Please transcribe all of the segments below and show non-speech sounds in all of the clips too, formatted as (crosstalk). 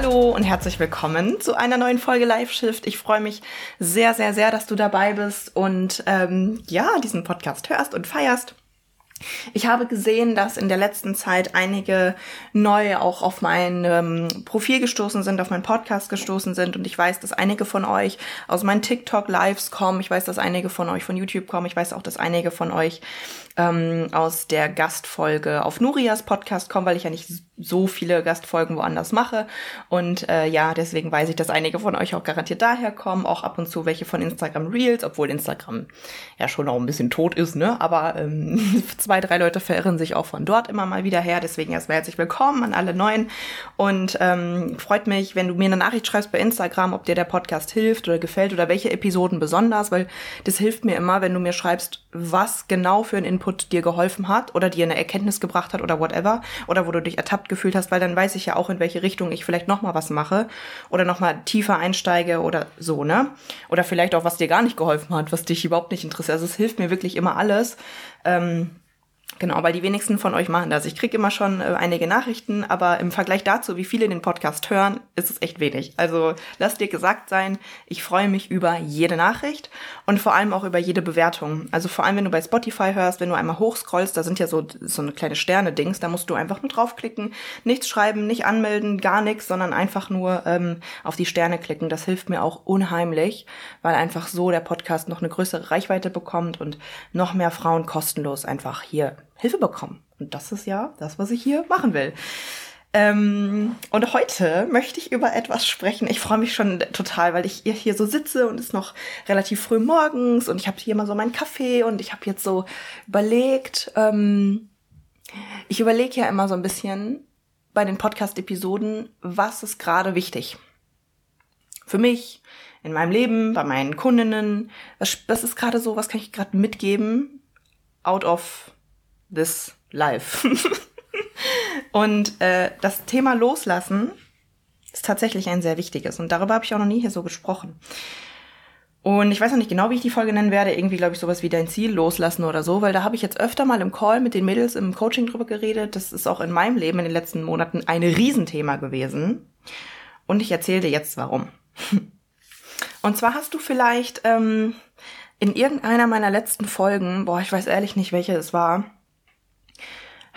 Hallo und herzlich willkommen zu einer neuen Folge Live Shift. Ich freue mich sehr, sehr, sehr, dass du dabei bist und ähm, ja, diesen Podcast hörst und feierst. Ich habe gesehen, dass in der letzten Zeit einige neu auch auf mein ähm, Profil gestoßen sind, auf meinen Podcast gestoßen sind und ich weiß, dass einige von euch aus meinen TikTok-Lives kommen. Ich weiß, dass einige von euch von YouTube kommen. Ich weiß auch, dass einige von euch ähm, aus der Gastfolge auf Nurias Podcast kommen, weil ich ja nicht so viele Gastfolgen woanders mache. Und äh, ja, deswegen weiß ich, dass einige von euch auch garantiert daher kommen, auch ab und zu welche von Instagram Reels, obwohl Instagram ja schon noch ein bisschen tot ist, ne? Aber ähm, (laughs) zwei, drei Leute verirren sich auch von dort immer mal wieder her. Deswegen erstmal herzlich willkommen an alle Neuen. Und ähm, freut mich, wenn du mir eine Nachricht schreibst bei Instagram, ob dir der Podcast hilft oder gefällt oder welche Episoden besonders, weil das hilft mir immer, wenn du mir schreibst, was genau für ein Input Input dir geholfen hat oder dir eine Erkenntnis gebracht hat oder whatever oder wo du dich ertappt gefühlt hast, weil dann weiß ich ja auch, in welche Richtung ich vielleicht nochmal was mache oder nochmal tiefer einsteige oder so, ne? Oder vielleicht auch, was dir gar nicht geholfen hat, was dich überhaupt nicht interessiert. Also es hilft mir wirklich immer alles. Ähm, Genau, weil die wenigsten von euch machen das. Ich kriege immer schon äh, einige Nachrichten, aber im Vergleich dazu, wie viele den Podcast hören, ist es echt wenig. Also lass dir gesagt sein, ich freue mich über jede Nachricht und vor allem auch über jede Bewertung. Also vor allem, wenn du bei Spotify hörst, wenn du einmal hochscrollst, da sind ja so, so eine kleine Sterne-Dings, da musst du einfach nur draufklicken, nichts schreiben, nicht anmelden, gar nichts, sondern einfach nur ähm, auf die Sterne klicken. Das hilft mir auch unheimlich, weil einfach so der Podcast noch eine größere Reichweite bekommt und noch mehr Frauen kostenlos einfach hier Hilfe bekommen. Und das ist ja das, was ich hier machen will. Ähm, und heute möchte ich über etwas sprechen. Ich freue mich schon total, weil ich hier so sitze und es ist noch relativ früh morgens und ich habe hier mal so meinen Kaffee und ich habe jetzt so überlegt, ähm, ich überlege ja immer so ein bisschen bei den Podcast-Episoden, was ist gerade wichtig? Für mich, in meinem Leben, bei meinen Kundinnen, was, was ist gerade so, was kann ich gerade mitgeben? Out of this life. (laughs) und äh, das Thema Loslassen ist tatsächlich ein sehr wichtiges. Und darüber habe ich auch noch nie hier so gesprochen. Und ich weiß noch nicht genau, wie ich die Folge nennen werde. Irgendwie glaube ich sowas wie dein Ziel loslassen oder so, weil da habe ich jetzt öfter mal im Call mit den Mädels im Coaching drüber geredet. Das ist auch in meinem Leben in den letzten Monaten ein Riesenthema gewesen. Und ich erzähle dir jetzt warum. (laughs) Und zwar hast du vielleicht ähm, in irgendeiner meiner letzten Folgen, boah, ich weiß ehrlich nicht, welche es war,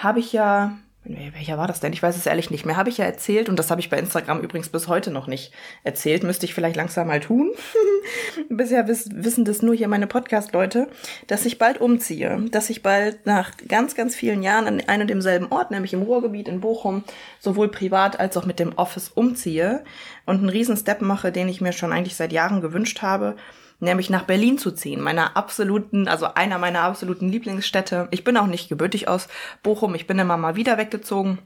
habe ich ja, welcher war das denn? Ich weiß es ehrlich nicht mehr. Habe ich ja erzählt, und das habe ich bei Instagram übrigens bis heute noch nicht erzählt, müsste ich vielleicht langsam mal tun. (laughs) Bisher wissen das nur hier meine Podcast-Leute, dass ich bald umziehe, dass ich bald nach ganz, ganz vielen Jahren an einem und demselben Ort, nämlich im Ruhrgebiet in Bochum, sowohl privat als auch mit dem Office umziehe und einen riesen Step mache, den ich mir schon eigentlich seit Jahren gewünscht habe nämlich nach Berlin zu ziehen, meiner absoluten, also einer meiner absoluten Lieblingsstädte. Ich bin auch nicht gebürtig aus Bochum, ich bin immer mal wieder weggezogen.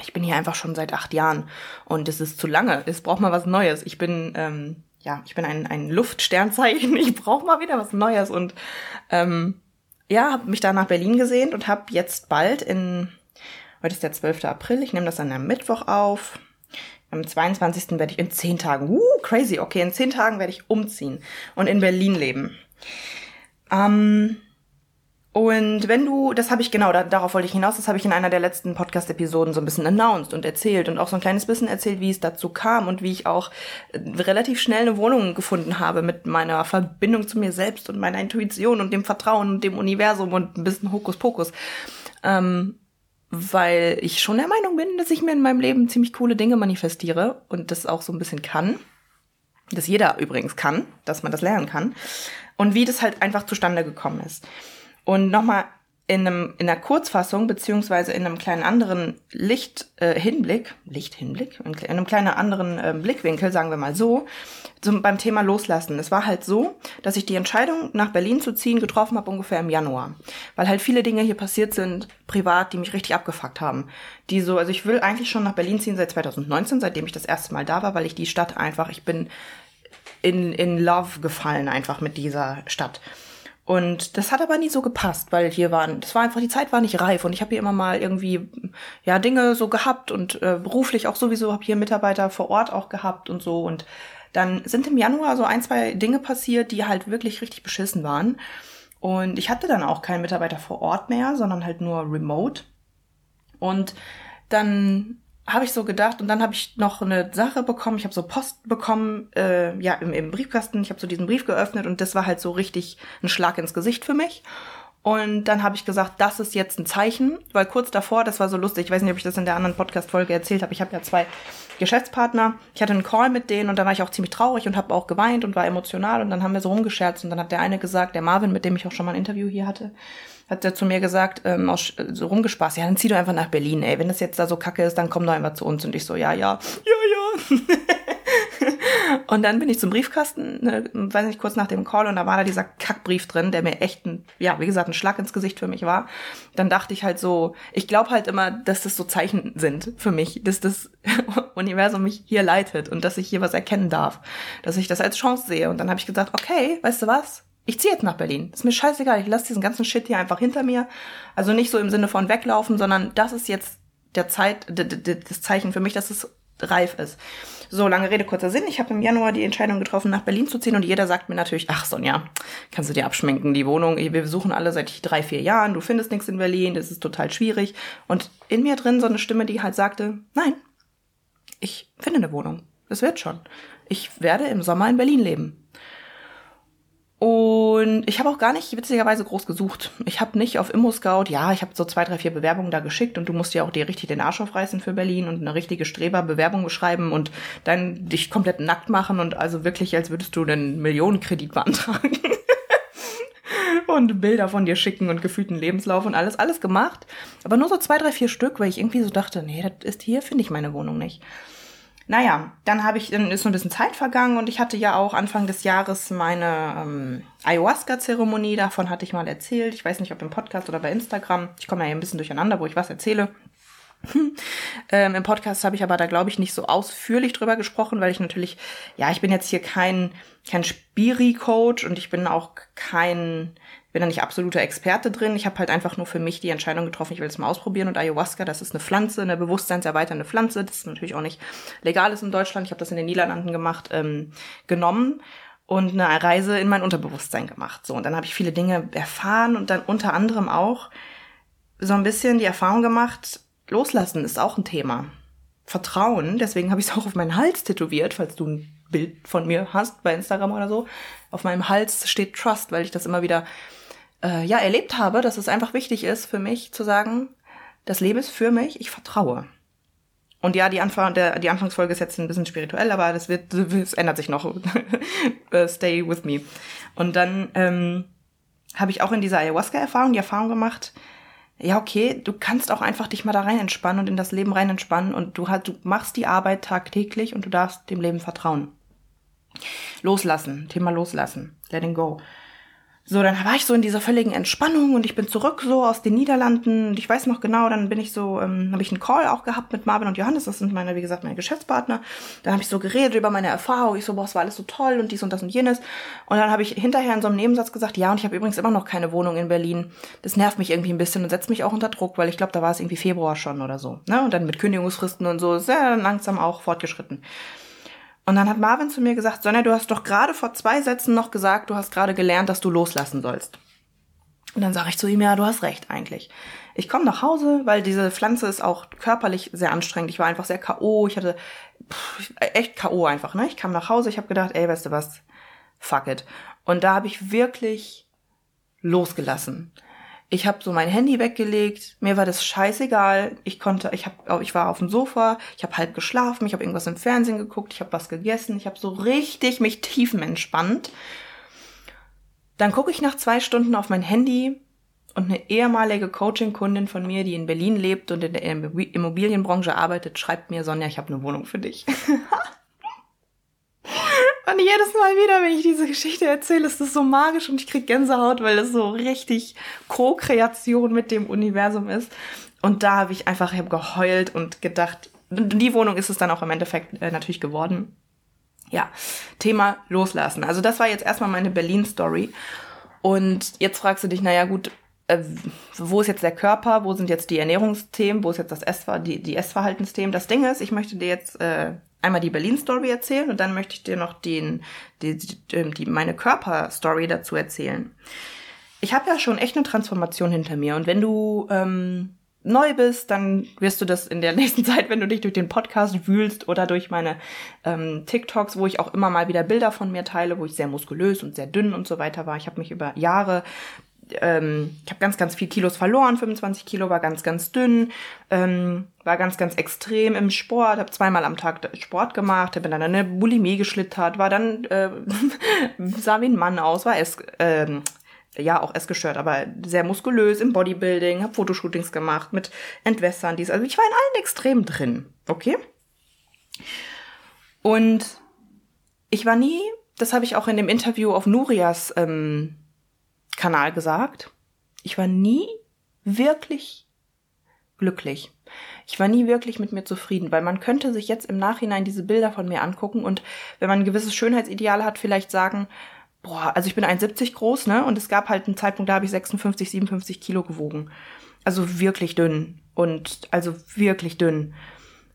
Ich bin hier einfach schon seit acht Jahren und es ist zu lange. Es braucht mal was Neues. Ich bin, ähm, ja, ich bin ein, ein Luftsternzeichen. (laughs) Ich brauche mal wieder was Neues und ähm, ja, habe mich da nach Berlin gesehnt und habe jetzt bald in, heute ist der 12. April, ich nehme das an einem Mittwoch auf, am 22. werde ich in zehn Tagen, uh, crazy, okay, in zehn Tagen werde ich umziehen und in Berlin leben. Ähm, und wenn du, das habe ich genau, da, darauf wollte ich hinaus, das habe ich in einer der letzten Podcast-Episoden so ein bisschen announced und erzählt und auch so ein kleines bisschen erzählt, wie es dazu kam und wie ich auch äh, relativ schnell eine Wohnung gefunden habe mit meiner Verbindung zu mir selbst und meiner Intuition und dem Vertrauen und dem Universum und ein bisschen Hokuspokus. Ähm, weil ich schon der Meinung bin, dass ich mir in meinem Leben ziemlich coole Dinge manifestiere und das auch so ein bisschen kann. Das jeder übrigens kann, dass man das lernen kann. Und wie das halt einfach zustande gekommen ist. Und nochmal in, einem, in einer Kurzfassung beziehungsweise in einem kleinen anderen Lichthinblick, äh, Lichthinblick, in einem kleinen anderen äh, Blickwinkel, sagen wir mal so, zum, beim Thema Loslassen. Es war halt so, dass ich die Entscheidung, nach Berlin zu ziehen, getroffen habe ungefähr im Januar. Weil halt viele Dinge hier passiert sind, privat, die mich richtig abgefuckt haben. Die so, also ich will eigentlich schon nach Berlin ziehen seit 2019, seitdem ich das erste Mal da war, weil ich die Stadt einfach, ich bin in, in Love gefallen einfach mit dieser Stadt. Und das hat aber nie so gepasst, weil hier waren, das war einfach, die Zeit war nicht reif und ich habe hier immer mal irgendwie, ja, Dinge so gehabt und äh, beruflich auch sowieso, habe hier Mitarbeiter vor Ort auch gehabt und so und dann sind im Januar so ein, zwei Dinge passiert, die halt wirklich richtig beschissen waren. Und ich hatte dann auch keinen Mitarbeiter vor Ort mehr, sondern halt nur remote. Und dann habe ich so gedacht und dann habe ich noch eine Sache bekommen. Ich habe so Post bekommen, äh, ja, im, im Briefkasten. Ich habe so diesen Brief geöffnet und das war halt so richtig ein Schlag ins Gesicht für mich. Und dann habe ich gesagt, das ist jetzt ein Zeichen, weil kurz davor, das war so lustig, ich weiß nicht, ob ich das in der anderen Podcast-Folge erzählt habe, ich habe ja zwei Geschäftspartner, ich hatte einen Call mit denen und da war ich auch ziemlich traurig und habe auch geweint und war emotional und dann haben wir so rumgescherzt und dann hat der eine gesagt, der Marvin, mit dem ich auch schon mal ein Interview hier hatte, hat er zu mir gesagt, ähm, aus, so rumgespaßt, ja, dann zieh doch einfach nach Berlin, ey, wenn das jetzt da so kacke ist, dann komm doch einfach zu uns. Und ich so, ja, ja, ja, ja. (laughs) Und dann bin ich zum Briefkasten, ne, weiß nicht, kurz nach dem Call und da war da dieser Kackbrief drin, der mir echt ein, ja, wie gesagt, ein Schlag ins Gesicht für mich war. Dann dachte ich halt so, ich glaube halt immer, dass das so Zeichen sind für mich, dass das (laughs) Universum mich hier leitet und dass ich hier was erkennen darf, dass ich das als Chance sehe. Und dann habe ich gesagt, okay, weißt du was? Ich ziehe jetzt nach Berlin. Ist mir scheißegal, ich lasse diesen ganzen Shit hier einfach hinter mir. Also nicht so im Sinne von weglaufen, sondern das ist jetzt der Zeit, das Zeichen für mich, dass es reif ist. So, lange Rede, kurzer Sinn. Ich habe im Januar die Entscheidung getroffen, nach Berlin zu ziehen und jeder sagt mir natürlich, ach Sonja, kannst du dir abschminken, die Wohnung, wir suchen alle seit drei, vier Jahren, du findest nichts in Berlin, das ist total schwierig. Und in mir drin so eine Stimme, die halt sagte, nein, ich finde eine Wohnung. Es wird schon. Ich werde im Sommer in Berlin leben. Und ich habe auch gar nicht witzigerweise groß gesucht. Ich habe nicht auf ImmoScout, ja, ich habe so zwei, drei, vier Bewerbungen da geschickt und du musst ja auch dir richtig den Arsch aufreißen für Berlin und eine richtige Streberbewerbung beschreiben und dann dich komplett nackt machen und also wirklich, als würdest du einen Millionenkredit beantragen. (laughs) und Bilder von dir schicken und gefühlten Lebenslauf und alles, alles gemacht. Aber nur so zwei, drei, vier Stück, weil ich irgendwie so dachte, nee, das ist hier, finde ich meine Wohnung nicht. Naja, dann habe ich, dann ist so ein bisschen Zeit vergangen und ich hatte ja auch Anfang des Jahres meine ähm, Ayahuasca-Zeremonie, davon hatte ich mal erzählt. Ich weiß nicht, ob im Podcast oder bei Instagram. Ich komme ja hier ein bisschen durcheinander, wo ich was erzähle. (laughs) ähm, Im Podcast habe ich aber da, glaube ich, nicht so ausführlich drüber gesprochen, weil ich natürlich, ja, ich bin jetzt hier kein, kein Spiri-Coach und ich bin auch kein, bin da nicht absoluter Experte drin. Ich habe halt einfach nur für mich die Entscheidung getroffen, ich will es mal ausprobieren. Und Ayahuasca, das ist eine Pflanze, eine bewusstseinserweiternde Pflanze. Das ist natürlich auch nicht legal ist in Deutschland. Ich habe das in den Niederlanden gemacht, ähm, genommen und eine Reise in mein Unterbewusstsein gemacht. So, und dann habe ich viele Dinge erfahren und dann unter anderem auch so ein bisschen die Erfahrung gemacht, loslassen ist auch ein Thema. Vertrauen, deswegen habe ich es auch auf meinen Hals tätowiert, falls du ein Bild von mir hast bei Instagram oder so. Auf meinem Hals steht Trust, weil ich das immer wieder äh, ja erlebt habe, dass es einfach wichtig ist für mich zu sagen, das Leben ist für mich, ich vertraue. Und ja, die, Anfang, der, die Anfangsfolge ist jetzt ein bisschen spirituell, aber das wird, (laughs) es ändert sich noch. (laughs) Äh, stay with me. Und dann ähm, habe ich auch in dieser Ayahuasca-Erfahrung die Erfahrung gemacht, ja, okay, du kannst auch einfach dich mal da rein entspannen und in das Leben rein entspannen und du halt, du machst die Arbeit tagtäglich und du darfst dem Leben vertrauen. Loslassen, Thema loslassen, letting go. So, dann war ich so in dieser völligen Entspannung und ich bin zurück so aus den Niederlanden und ich weiß noch genau, dann bin ich so, ähm, habe ich einen Call auch gehabt mit Marvin und Johannes, das sind meine, wie gesagt, meine Geschäftspartner. Dann habe ich so geredet über meine Erfahrung, ich so, boah, es war alles so toll und dies und das und jenes. Und dann habe ich hinterher in so einem Nebensatz gesagt, ja, und ich habe übrigens immer noch keine Wohnung in Berlin. Das nervt mich irgendwie ein bisschen und setzt mich auch unter Druck, weil ich glaube, da war es irgendwie Februar schon oder so. Ne? Und dann mit Kündigungsfristen und so, sehr langsam auch fortgeschritten. Und dann hat Marvin zu mir gesagt, Sonja, du hast doch gerade vor zwei Sätzen noch gesagt, du hast gerade gelernt, dass du loslassen sollst. Und dann sage ich zu ihm, ja, du hast recht eigentlich. Ich komme nach Hause, weil diese Pflanze ist auch körperlich sehr anstrengend. Ich war einfach sehr K.O., ich hatte pff, echt K.O. einfach, ne? Ich kam nach Hause, ich habe gedacht, ey, weißt du was, fuck it. Und da habe ich wirklich losgelassen. Ich habe so mein Handy weggelegt, mir war das scheißegal. Ich konnte, ich hab, ich war auf dem Sofa, ich habe halb geschlafen, ich habe irgendwas im Fernsehen geguckt, ich habe was gegessen, ich habe so richtig mich tiefenentspannt. Dann gucke ich nach zwei Stunden auf mein Handy und eine ehemalige Coaching-Kundin von mir, die in Berlin lebt und in der Immobilienbranche arbeitet, schreibt mir, Sonja, ich habe eine Wohnung für dich. (laughs) und jedes Mal wieder, wenn ich diese Geschichte erzähle, ist das so magisch und ich krieg Gänsehaut, weil es so richtig Co-Kreation mit dem Universum ist. Und da habe ich einfach hab geheult und gedacht, die Wohnung ist es dann auch im Endeffekt äh, natürlich geworden. Ja, Thema loslassen. Also das war jetzt erstmal meine Berlin-Story. Und jetzt fragst du dich, naja gut, äh, wo ist jetzt der Körper, wo sind jetzt die Ernährungsthemen, wo ist jetzt das Essver die, die Essverhaltensthemen. Das Ding ist, ich möchte dir jetzt äh, einmal die Berlin-Story erzählen und dann möchte ich dir noch den, die, die, die meine Körper-Story dazu erzählen. Ich habe ja schon echt eine Transformation hinter mir und wenn du ähm, neu bist, dann wirst du das in der (laughs) nächsten Zeit, wenn du dich durch den Podcast wühlst oder durch meine ähm, TikToks, wo ich auch immer mal wieder Bilder von mir teile, wo ich sehr muskulös und sehr dünn und so weiter war. Ich habe mich über Jahre ähm, ich habe ganz, ganz viel Kilos verloren, 25 Kilo, war ganz, ganz dünn, ähm, war ganz, ganz extrem im Sport, habe zweimal am Tag Sport gemacht, habe dann eine Bulimie geschlittert, war dann, äh, (laughs) sah wie ein Mann aus, war es, ähm, ja, auch essgestört, aber sehr muskulös im Bodybuilding, habe Fotoshootings gemacht mit Entwässern, dies. Also ich war in allen Extremen drin, okay? Und ich war nie, das habe ich auch in dem Interview auf Nurias ähm, Kanal gesagt, ich war nie wirklich glücklich. Ich war nie wirklich mit mir zufrieden, weil man könnte sich jetzt im Nachhinein diese Bilder von mir angucken und wenn man ein gewisses Schönheitsideal hat, vielleicht sagen, boah, also ich bin 1,70 groß, ne? Und es gab halt einen Zeitpunkt, da habe ich 56, 57 Kilo gewogen. Also wirklich dünn. Und also wirklich dünn.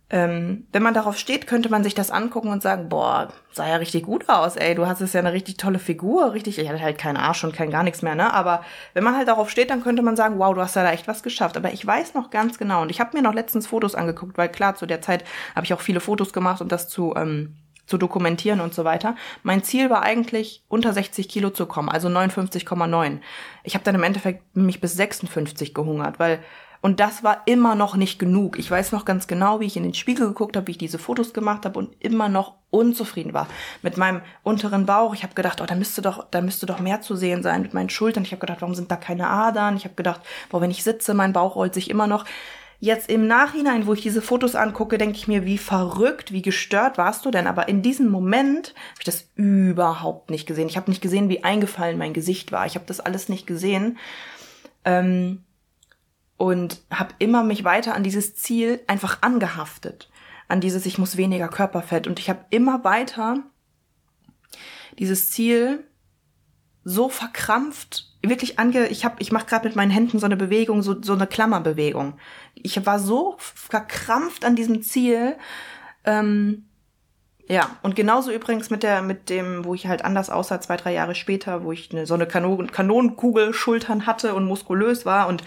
Ähm, wenn man darauf steht, könnte man sich das angucken und sagen, boah, sah ja richtig gut aus, ey, du hast es ja eine richtig tolle Figur, richtig, ich hatte halt keinen Arsch und kein gar nichts mehr, ne? Aber wenn man halt darauf steht, dann könnte man sagen, wow, du hast ja da echt was geschafft. Aber ich weiß noch ganz genau, und ich habe mir noch letztens Fotos angeguckt, weil klar, zu der Zeit habe ich auch viele Fotos gemacht, um das zu ähm, zu dokumentieren und so weiter. Mein Ziel war eigentlich, unter 60 Kilo zu kommen, also 59,9. Ich habe dann im Endeffekt mich bis 56 gehungert, weil und das war immer noch nicht genug. Ich weiß noch ganz genau, wie ich in den Spiegel geguckt habe, wie ich diese Fotos gemacht habe und immer noch unzufrieden war mit meinem unteren Bauch. Ich habe gedacht, oh, da müsste doch, da müsste doch mehr zu sehen sein mit meinen Schultern. Ich habe gedacht, warum sind da keine Adern? Ich habe gedacht, boah, wenn ich sitze, mein Bauch rollt sich immer noch. Jetzt im Nachhinein, wo ich diese Fotos angucke, denke ich mir, wie verrückt, wie gestört warst du denn? Aber in diesem Moment habe ich das überhaupt nicht gesehen. Ich habe nicht gesehen, wie eingefallen mein Gesicht war. Ich habe das alles nicht gesehen. Ähm, und habe immer mich weiter an dieses Ziel einfach angehaftet. An dieses, ich muss weniger Körperfett. Und ich habe immer weiter dieses Ziel so verkrampft wirklich ange ich habe ich mache gerade mit meinen Händen so eine Bewegung so so eine Klammerbewegung ich war so verkrampft an diesem Ziel ähm, ja und genauso übrigens mit der mit dem wo ich halt anders aussah zwei drei Jahre später wo ich eine, so eine Kanon Kanonenkugel Schultern hatte und muskulös war und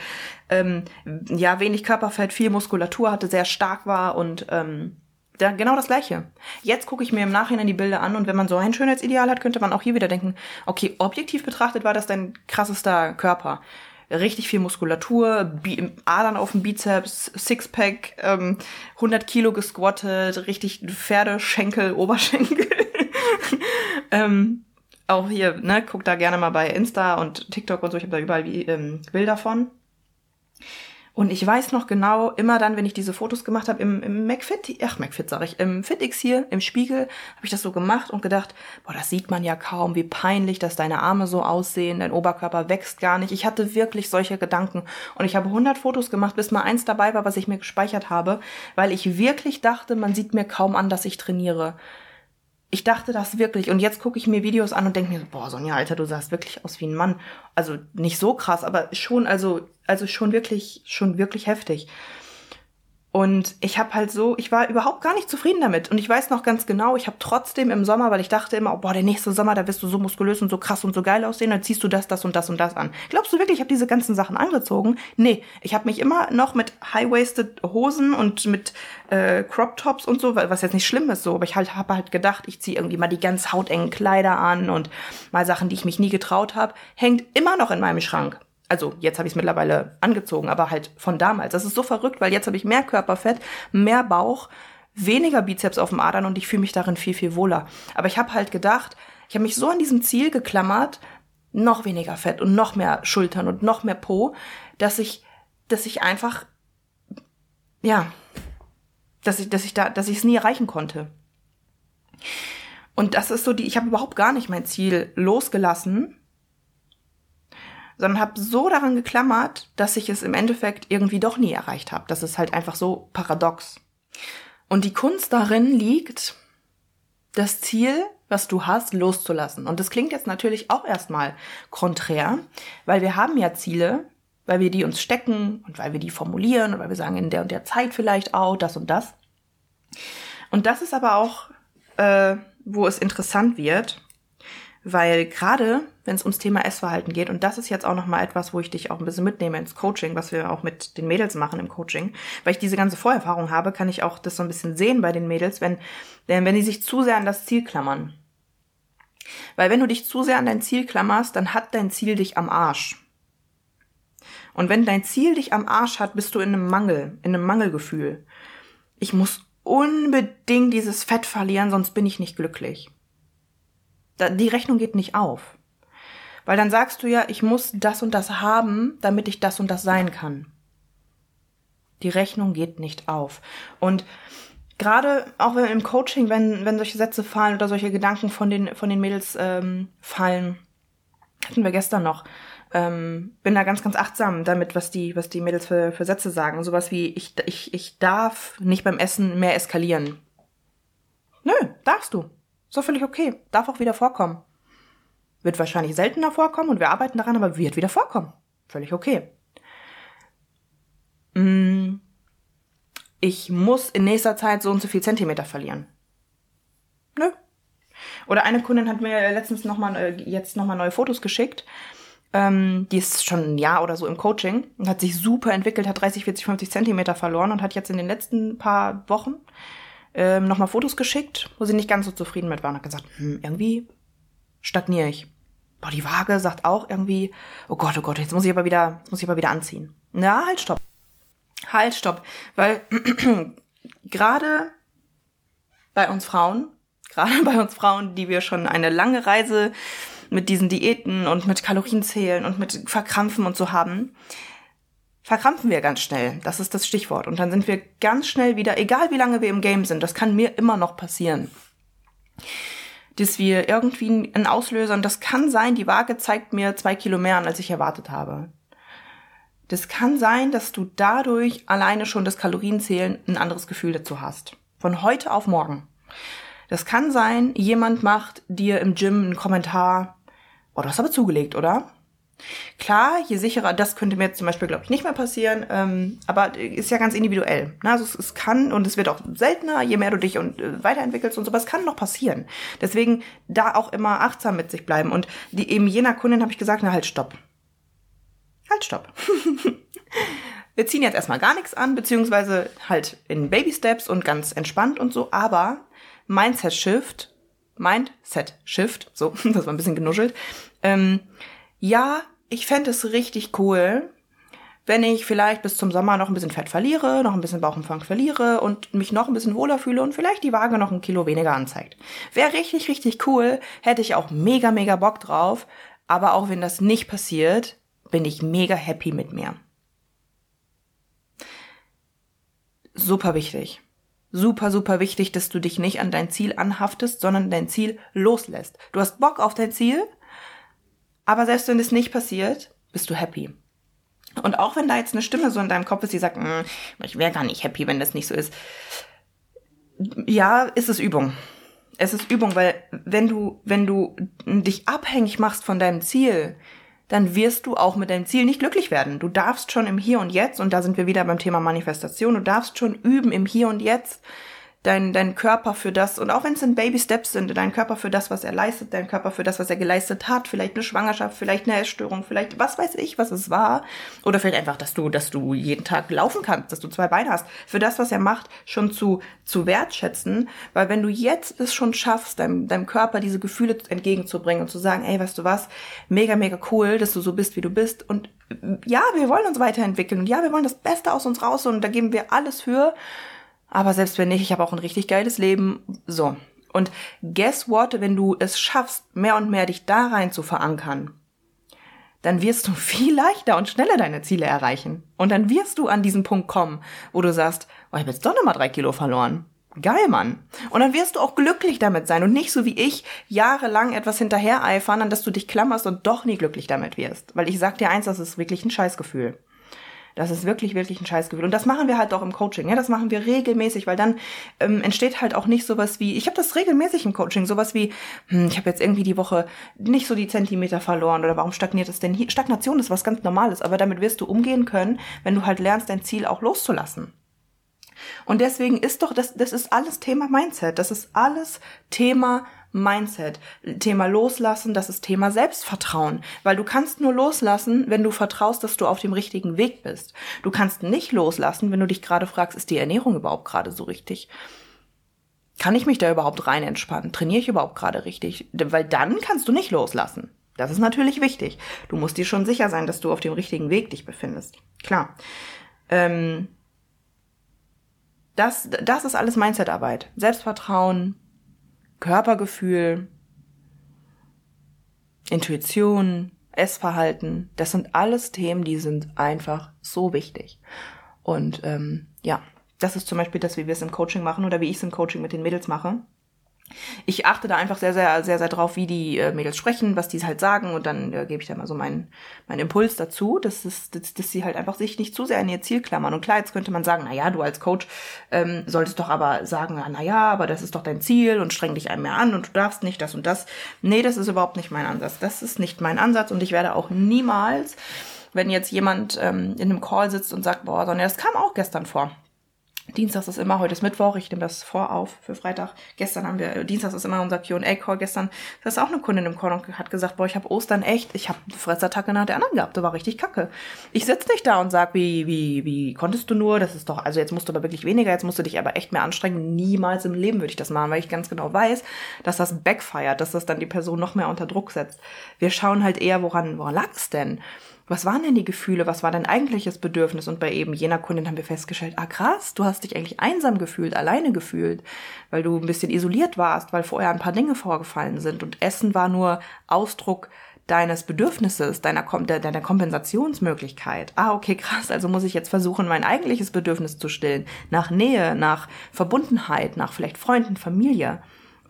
ähm, ja wenig Körperfett viel Muskulatur hatte sehr stark war und ähm, da, genau das Gleiche. Jetzt gucke ich mir im Nachhinein die Bilder an und wenn man so ein Schönheitsideal hat, könnte man auch hier wieder denken, okay, objektiv betrachtet war das dein krassester Körper. Richtig viel Muskulatur, Adern auf dem Bizeps, Sixpack, ähm, 100 Kilo gesquattet, richtig Pferdeschenkel, (laughs) Oberschenkel. ähm, auch hier, ne, guck da gerne mal bei Insta und TikTok und so, ich habe da überall ähm, Bilder von. Und ich weiß noch genau, immer dann, wenn ich diese Fotos gemacht habe, im, im McFit, ach McFit sag ich, im FitX hier, im Spiegel, habe ich das so gemacht und gedacht, boah, das sieht man ja kaum, wie peinlich, dass deine Arme so aussehen, dein Oberkörper wächst gar nicht. Ich hatte wirklich solche Gedanken und ich habe 100 Fotos gemacht, bis mal eins dabei war, was ich mir gespeichert habe, weil ich wirklich dachte, man sieht mir kaum an, dass ich trainiere ich dachte das wirklich. Und jetzt gucke ich mir Videos an und denke mir, boah, Sonja, Alter, du sahst wirklich aus wie ein Mann. Also nicht so krass, aber schon, also, also schon wirklich, schon wirklich heftig. Und ich habe halt so, ich war überhaupt gar nicht zufrieden damit. Und ich weiß noch ganz genau, ich habe trotzdem im Sommer, weil ich dachte immer, oh, boah, der nächste Sommer, da wirst du so muskulös und so krass und so geil aussehen, dann ziehst du das, das und das und das an. Glaubst du wirklich, ich habe diese ganzen Sachen angezogen? Nee, ich habe mich immer noch mit high-waisted Hosen und mit äh, Crop Tops und so, was jetzt nicht schlimm ist so, aber ich halt habe halt gedacht, ich ziehe irgendwie mal die ganz hautengen Kleider an und mal Sachen, die ich mich nie getraut habe, hängt immer noch in meinem Schrank also jetzt habe ich es mittlerweile angezogen, aber halt von damals. Das ist so verrückt, weil jetzt habe ich mehr Körperfett, mehr Bauch, weniger Bizeps auf dem Adern und ich fühle mich darin viel, viel wohler. Aber ich habe halt gedacht, ich habe mich so an diesem Ziel geklammert, noch weniger Fett und noch mehr Schultern und noch mehr Po, dass ich, dass ich einfach, ja, dass ich, dass ich da, dass ich es nie erreichen konnte. Und das ist so die, ich habe überhaupt gar nicht mein Ziel losgelassen, sondern habe so daran geklammert, dass ich es im Endeffekt irgendwie doch nie erreicht habe. Das ist halt einfach so paradox. Und die Kunst darin liegt, das Ziel, was du hast, loszulassen. Und das klingt jetzt natürlich auch erstmal konträr, weil wir haben ja Ziele, weil wir die uns stecken und weil wir die formulieren und weil wir sagen, in der und der Zeit vielleicht auch, das und das. Und das ist aber auch, äh, wo es interessant wird, weil gerade wenn es ums Thema Essverhalten geht, und das ist jetzt auch nochmal etwas, wo ich dich auch ein bisschen mitnehme ins Coaching, was wir auch mit den Mädels machen im Coaching, weil ich diese ganze Vorerfahrung habe, kann ich auch das so ein bisschen sehen bei den Mädels, wenn, denn wenn die sich zu sehr an das Ziel klammern. Weil wenn du dich zu sehr an dein Ziel klammerst, dann hat dein Ziel dich am Arsch. Und wenn dein Ziel dich am Arsch hat, bist du in einem Mangel, in einem Mangelgefühl. Ich muss unbedingt dieses Fett verlieren, sonst bin ich nicht glücklich die Rechnung geht nicht auf. Weil dann sagst du ja, ich muss das und das haben, damit ich das und das sein kann. Die Rechnung geht nicht auf. Und gerade auch im Coaching, wenn, wenn solche Sätze fallen oder solche Gedanken von den, von den Mädels ähm, fallen, hatten wir gestern noch, ähm, bin da ganz, ganz achtsam damit, was die, was die Mädels für, für Sätze sagen. Sowas wie, ich, ich, ich darf nicht beim Essen mehr eskalieren. Nö, darfst du. Ist doch völlig okay. Darf auch wieder vorkommen. Wird wahrscheinlich seltener vorkommen und wir arbeiten daran, aber wird wieder vorkommen. Völlig okay. Mm, ich muss in nächster Zeit so und so viel Zentimeter verlieren. Nö. Oder eine Kundin hat mir letztens nochmal, äh, jetzt nochmal neue Fotos geschickt. Ähm, die ist schon ein Jahr oder so im Coaching und hat sich super entwickelt, hat 30, 40, 50 Zentimeter verloren und hat jetzt in den letzten paar Wochen ähm, nochmal Fotos geschickt, wo sie nicht ganz so zufrieden mit war und hat gesagt, hm, irgendwie stagniere ich. Boah, die Waage sagt auch irgendwie, oh Gott, oh Gott, jetzt muss ich aber wieder, muss ich aber wieder anziehen. Na, halt, stopp. Halt, stopp. Weil (clears throat) gerade bei uns Frauen, gerade (laughs) bei uns Frauen, die wir schon eine lange Reise mit diesen Diäten und mit Kalorienzählen und mit Verkrampfen und so haben, verkrampfen wir ganz schnell. Das ist das Stichwort. Und dann sind wir ganz schnell wieder, egal wie lange wir im Game sind, das kann mir immer noch passieren. Dass wir irgendwie einen Auslöser, und das kann sein, die Waage zeigt mir zwei Kilo mehr an, als ich erwartet habe. Das kann sein, dass du dadurch alleine schon das Kalorienzählen ein anderes Gefühl dazu hast. Von heute auf morgen. Das kann sein, jemand macht dir im Gym einen Kommentar, oh, du hast aber zugelegt, oder? Klar, je sicherer, das könnte mir jetzt zum Beispiel, glaube ich, nicht mehr passieren, ähm, aber ist ja ganz individuell. Ne? Also es, es, kann und es wird auch seltener, je mehr du dich und, äh, weiterentwickelst und so, aber es kann noch passieren. Deswegen da auch immer achtsam mit sich bleiben. Und die, eben jener Kundin habe ich gesagt, na halt, stopp. Halt, stopp. (laughs) Wir ziehen jetzt erstmal gar nichts an, beziehungsweise halt in Baby Steps und ganz entspannt und so, aber Mindset Shift, Mindset Shift, so, (laughs) das war ein bisschen genuschelt, ähm, ja, ich fände es richtig cool, wenn ich vielleicht bis zum Sommer noch ein bisschen Fett verliere, noch ein bisschen Bauchumfang verliere und mich noch ein bisschen wohler fühle und vielleicht die Waage noch ein Kilo weniger anzeigt. Wäre richtig, richtig cool, hätte ich auch mega, mega Bock drauf, aber auch wenn das nicht passiert, bin ich mega happy mit mir. Super wichtig. Super, super wichtig, dass du dich nicht an dein Ziel anhaftest, sondern dein Ziel loslässt. Du hast Bock auf dein Ziel, aber selbst wenn es nicht passiert, bist du happy. Und auch wenn da jetzt eine Stimme so in deinem Kopf ist, die sagt, hm, ich wäre gar nicht happy, wenn das nicht so ist. Ja, ist es Übung. Es ist Übung, weil wenn du, wenn du dich abhängig machst von deinem Ziel, dann wirst du auch mit deinem Ziel nicht glücklich werden. Du darfst schon im Hier und Jetzt, und da sind wir wieder beim Thema Manifestation, du darfst schon üben im Hier und Jetzt dein, dein Körper für das, und auch wenn es in Baby Steps sind, dein Körper für das, was er leistet, dein Körper für das, was er geleistet hat, vielleicht eine Schwangerschaft, vielleicht eine Essstörung, vielleicht was weiß ich, was es war, oder vielleicht einfach, dass du, dass du jeden Tag laufen kannst, dass du zwei Beine hast, für das, was er macht, schon zu, zu wertschätzen, weil wenn du jetzt es schon schaffst, deinem, deinem Körper diese Gefühle entgegenzubringen und zu sagen, ey, weißt du was, mega, mega cool, dass du so bist, wie du bist, und ja, wir wollen uns weiterentwickeln, und ja, wir wollen das Beste aus uns raus, und da geben wir alles für, aber selbst wenn nicht, ich habe auch ein richtig geiles Leben. So. Und guess what, wenn du es schaffst, mehr und mehr dich da rein zu verankern, dann wirst du (laughs) viel leichter und schneller deine Ziele erreichen. Und dann wirst du an diesen Punkt kommen, wo du sagst, oh, ich habe jetzt doch nochmal drei Kilo verloren. Geil, Mann. Und dann wirst du auch glücklich damit sein und nicht so wie ich jahrelang etwas hinterhereifern, an das du dich klammerst und doch nie glücklich damit wirst. Weil ich sag dir eins, das ist wirklich ein Scheißgefühl. Das ist wirklich, wirklich ein Scheißgefühl. Und das machen wir halt auch im Coaching. Ja, das machen wir regelmäßig, weil dann ähm, entsteht halt auch nicht sowas wie, ich habe das regelmäßig im Coaching, sowas wie, hm, ich habe jetzt irgendwie die Woche nicht so die Zentimeter verloren oder warum stagniert es denn hier? Stagnation ist was ganz Normales, aber damit wirst du umgehen können, wenn du halt lernst, dein Ziel auch loszulassen. Und deswegen ist doch, das, das ist alles Thema Mindset. Das ist alles Thema Mindset. Thema Loslassen, das ist Thema Selbstvertrauen. Weil du kannst nur loslassen, wenn du vertraust, dass du auf dem richtigen Weg bist. Du kannst nicht loslassen, wenn du dich gerade fragst, ist die Ernährung überhaupt gerade so richtig? Kann ich mich da überhaupt rein entspannen? Trainiere ich überhaupt gerade richtig? Weil dann kannst du nicht loslassen. Das ist natürlich wichtig. Du musst dir schon sicher sein, dass du auf dem richtigen Weg dich befindest. Klar. Ähm, das, das ist alles Mindsetarbeit. Selbstvertrauen, Körpergefühl, Intuition, Essverhalten, das sind alles Themen, die sind einfach so wichtig. Und ähm, ja, das ist zum Beispiel das, wie wir es im Coaching machen oder wie ich es im Coaching mit den Mädels mache ich achte da einfach sehr, sehr, sehr, sehr drauf, wie die äh, Mädels sprechen, was die halt sagen und dann äh, gebe ich da mal so meinen, meinen Impuls dazu, dass, dass, dass, dass sie halt einfach sich nicht zu sehr in ihr Ziel klammern. Und klar, jetzt könnte man sagen, na ja, du als Coach ähm, solltest doch aber sagen, na ja, aber das ist doch dein Ziel und streng dich einmal an und du darfst nicht das und das. Nee, das ist überhaupt nicht mein Ansatz. Das ist nicht mein Ansatz und ich werde auch niemals, wenn jetzt jemand ähm, in einem Call sitzt und sagt, boah, Sonja, das kam auch gestern vor Dienstags ist immer, heute ist Mittwoch, ich nehme das vor auf für Freitag. Gestern haben wir, Dienstags ist immer unser Q&A-Call. Gestern das ist auch eine Kundin im Call und hat gesagt, boah, ich habe Ostern echt, ich habe eine Fressattacke nach der anderen gehabt, das war richtig kacke. Ich sitze nicht da und sag, wie, wie, wie konntest du nur, das ist doch, also jetzt musst du aber wirklich weniger, jetzt musst du dich aber echt mehr anstrengen. Niemals im Leben würde ich das machen, weil ich ganz genau weiß, dass das backfeiert, dass das dann die Person noch mehr unter Druck setzt. Wir schauen halt eher, woran, woran lag es denn? Was waren denn die Gefühle, was war dein eigentliches Bedürfnis? Und bei eben jener Kundin haben wir festgestellt, ah krass, du hast dich eigentlich einsam gefühlt, alleine gefühlt, weil du ein bisschen isoliert warst, weil vorher ein paar Dinge vorgefallen sind. Und Essen war nur Ausdruck deines Bedürfnisses, deiner, deiner Kompensationsmöglichkeit. Ah, okay, krass, also muss ich jetzt versuchen, mein eigentliches Bedürfnis zu stillen. Nach Nähe, nach Verbundenheit, nach vielleicht Freunden, Familie.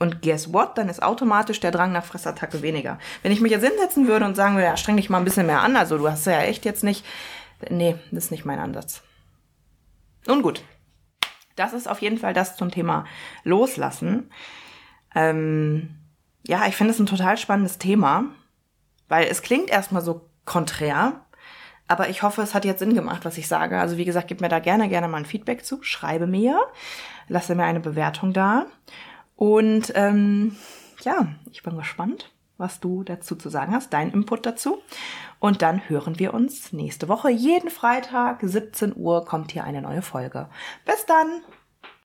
Und guess what? Dann ist automatisch der Drang nach Fressattacke weniger. Wenn ich mich jetzt hinsetzen würde und sagen würde, ja, streng dich mal ein bisschen mehr an, also du hast ja echt jetzt nicht, nee, das ist nicht mein Ansatz. Nun gut. Das ist auf jeden Fall das zum Thema Loslassen. Ähm, ja, ich finde es ein total spannendes Thema, weil es klingt erstmal so konträr, aber ich hoffe, es hat jetzt Sinn gemacht, was ich sage. Also wie gesagt, gib mir da gerne, gerne mal ein Feedback zu, schreibe mir, lasse mir eine Bewertung da. Und ähm, ja, ich bin gespannt, was du dazu zu sagen hast, dein Input dazu. Und dann hören wir uns nächste Woche. Jeden Freitag, 17 Uhr, kommt hier eine neue Folge. Bis dann!